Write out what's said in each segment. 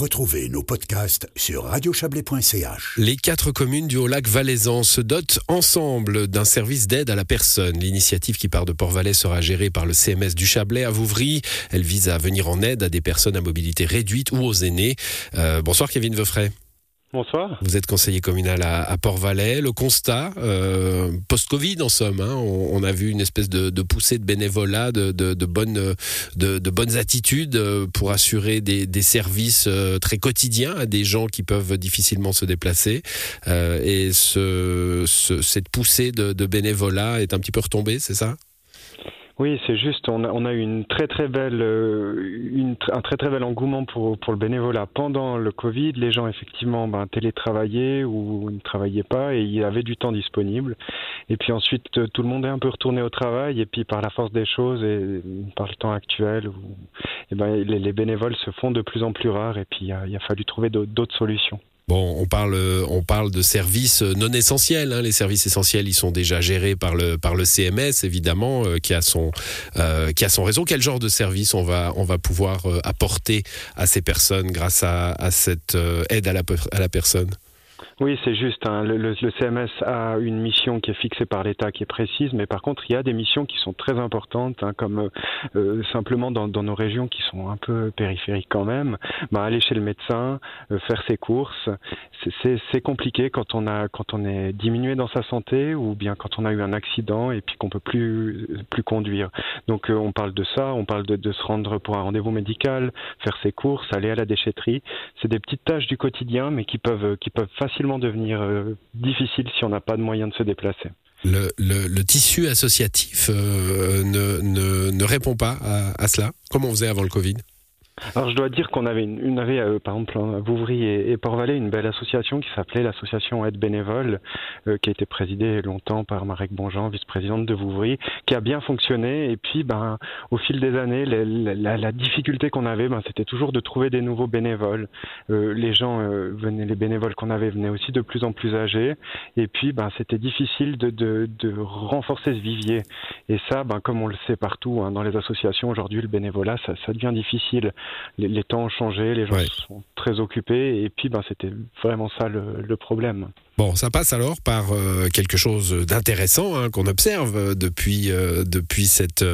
Retrouvez nos podcasts sur radiochablais.ch. Les quatre communes du Haut-Lac Valaisan se dotent ensemble d'un service d'aide à la personne. L'initiative qui part de Port-Valais sera gérée par le CMS du Chablais à Vouvry. Elle vise à venir en aide à des personnes à mobilité réduite ou aux aînés. Euh, bonsoir Kevin Veufray. Bonsoir. Vous êtes conseiller communal à, Port-Valais. Le constat, euh, post-Covid en somme, hein, on, a vu une espèce de, poussée de bénévolat, de, bonnes, de, bonnes attitudes euh, pour assurer des, services euh, très quotidiens à des gens qui peuvent difficilement se déplacer. et ce, cette poussée de, bénévolat est un petit peu retombée, c'est ça? Oui, c'est juste. On a, eu une très très belle, euh, un très très bel engouement pour le bénévolat pendant le Covid. Les gens effectivement ben, télétravaillaient ou ne travaillaient pas et il y avait du temps disponible. Et puis ensuite, euh, tout le monde est un peu retourné au travail et puis par la force des choses et par le temps actuel, et ben, les, les, bénévoles se font de plus en plus rares et puis il a fallu trouver d'autres solutions. Bon, on parle, de services non essentiels. Hein. Les services essentiels, ils sont déjà gérés par le, par le CMS, évidemment, euh, qui, a son, euh, qui a son réseau. Quel genre de service on va, on va pouvoir euh, apporter à ces personnes grâce à, cette aide à la personne? Oui, c'est juste. Hein. Le, CMS a une mission qui est fixée par l'État, qui est précise, mais par contre, il y a des missions qui sont très importantes, hein, comme euh, euh, simplement dans, dans, nos régions qui sont un peu périphériques quand même. Bah, aller chez le médecin, euh, faire ses courses, c'est compliqué quand on a quand on est diminué dans sa santé ou bien quand on a eu un accident et puis qu'on peut plus plus conduire. Donc on parle de ça, on parle de, de se rendre pour un rendez-vous médical, faire ses courses, aller à la déchetterie. C'est des petites tâches du quotidien, mais qui peuvent qui peuvent facilement devenir euh, difficile si on n'a pas de moyens de se déplacer. Le, tissu associatif euh, ne, ne, répond pas à, à cela, comme on faisait avant le Covid? Alors je dois dire qu'on avait, une, avait euh, par exemple à Vouvry et, Port-Valais une belle association qui s'appelait l'association Aide Bénévole, euh, qui a été présidée longtemps par Marek Bonjean, vice-présidente de Vouvry, qui a bien fonctionné. Et puis, ben, au fil des années, la, la, difficulté qu'on avait, ben, c'était toujours de trouver des nouveaux bénévoles. Euh, les gens venaient, les bénévoles qu'on avait venaient aussi de plus en plus âgés. Et puis, ben, c'était difficile de, de, de, renforcer ce vivier. Et ça, ben, comme on le sait partout hein, dans les associations aujourd'hui, le bénévolat, ça, ça devient difficile les, temps ont changé, les gens sont très occupés, et puis ben, c'était vraiment ça le, problème. Bon, ça passe alors par euh, quelque chose d'intéressant hein, qu'on observe euh, depuis, euh, depuis cette,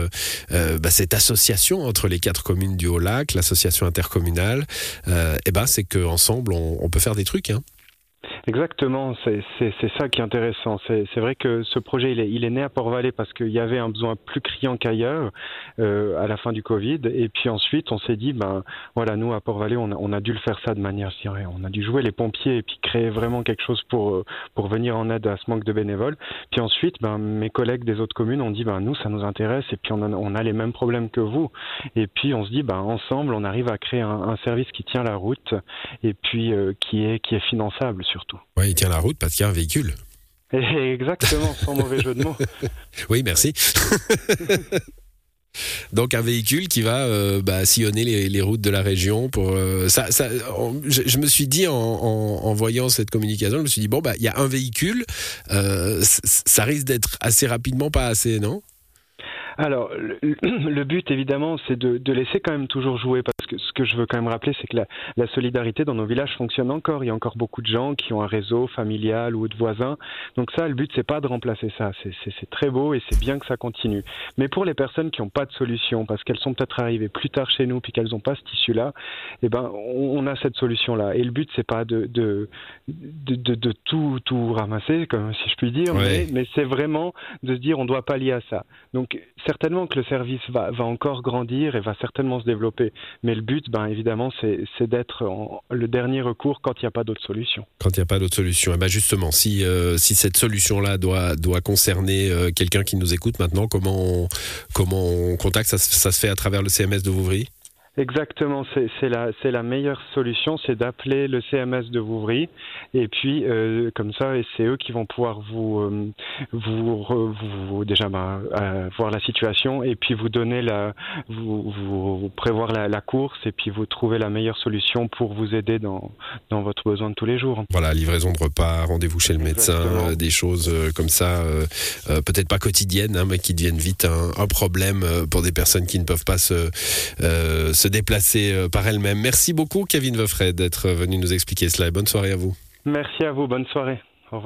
bah, cette association entre les quatre communes du Haut-Lac, l'association intercommunale. et eh ben, c'est qu'ensemble, on, on peut faire des trucs. Hein. Exactement, c'est ça qui est intéressant. C'est vrai que ce projet, il est, il est né à Port-Valais parce qu'il y avait un besoin plus criant qu'ailleurs euh, à la fin du Covid. Et puis ensuite, on s'est dit, ben voilà, nous à Port-Valais, on, on, a dû le faire ça de manière, je dirais, on a dû jouer les pompiers et puis créer vraiment quelque chose pour euh, pour venir en aide à ce manque de bénévoles. Puis ensuite, ben mes collègues des autres communes ont dit, ben nous, ça nous intéresse et puis on a, on a les mêmes problèmes que vous. Et puis on se dit, ben ensemble, on arrive à créer un, un service qui tient la route et puis euh, qui est qui est finançable surtout. Oui, il tient la route parce qu'il y a un véhicule. Exactement, sans mauvais jeu de mots. Oui, merci. Donc un véhicule qui va euh, bah, sillonner les, routes de la région. Pour euh, ça, je, me suis dit en, voyant cette communication, je me suis dit bon bah il y a un véhicule, euh, ça risque d'être assez rapidement pas assez, non? Alors, le, but, évidemment, c'est de, de, laisser quand même toujours jouer, parce que ce que je veux quand même rappeler, c'est que la, la, solidarité dans nos villages fonctionne encore. Il y a encore beaucoup de gens qui ont un réseau familial ou de voisins. Donc ça, le but, c'est pas de remplacer ça. C'est très beau et c'est bien que ça continue. Mais pour les personnes qui n'ont pas de solution, parce qu'elles sont peut-être arrivées plus tard chez nous, puis qu'elles n'ont pas ce tissu-là, eh ben, on, a cette solution-là. Et le but, c'est pas de, de, de, de, tout, tout ramasser, comme si je puis dire, mais, mais c'est vraiment de se dire, on doit pallier à ça. Donc certainement que le service va, encore grandir et va certainement se développer. Mais le but, ben, évidemment, c'est d'être le dernier recours quand il n'y a pas d'autre solution. Quand il n'y a pas d'autre solution. Et eh ben justement, si, euh, si cette solution-là doit, doit concerner euh, quelqu'un qui nous écoute maintenant, comment on, comment on contacte? Ça se fait à travers le CMS de Vouvry? Exactement, c'est la, la meilleure solution, c'est d'appeler le CMS de Vouvry et puis euh, comme ça, c'est eux qui vont pouvoir vous, euh, vous, vous, déjà bah, euh, voir la situation et puis vous donner la, vous, vous prévoir la, la, course et puis vous trouver la meilleure solution pour vous aider dans, dans votre besoin de tous les jours. Voilà, livraison de repas, rendez-vous chez le médecin, des choses comme ça, peut-être pas quotidiennes, hein, mais qui deviennent vite un, un, problème pour des personnes qui ne peuvent pas se, se se déplacer par elles-mêmes. Merci beaucoup, Kevin Veufray, d'être venu nous expliquer cela. bonne soirée à vous. Merci à vous. Bonne soirée.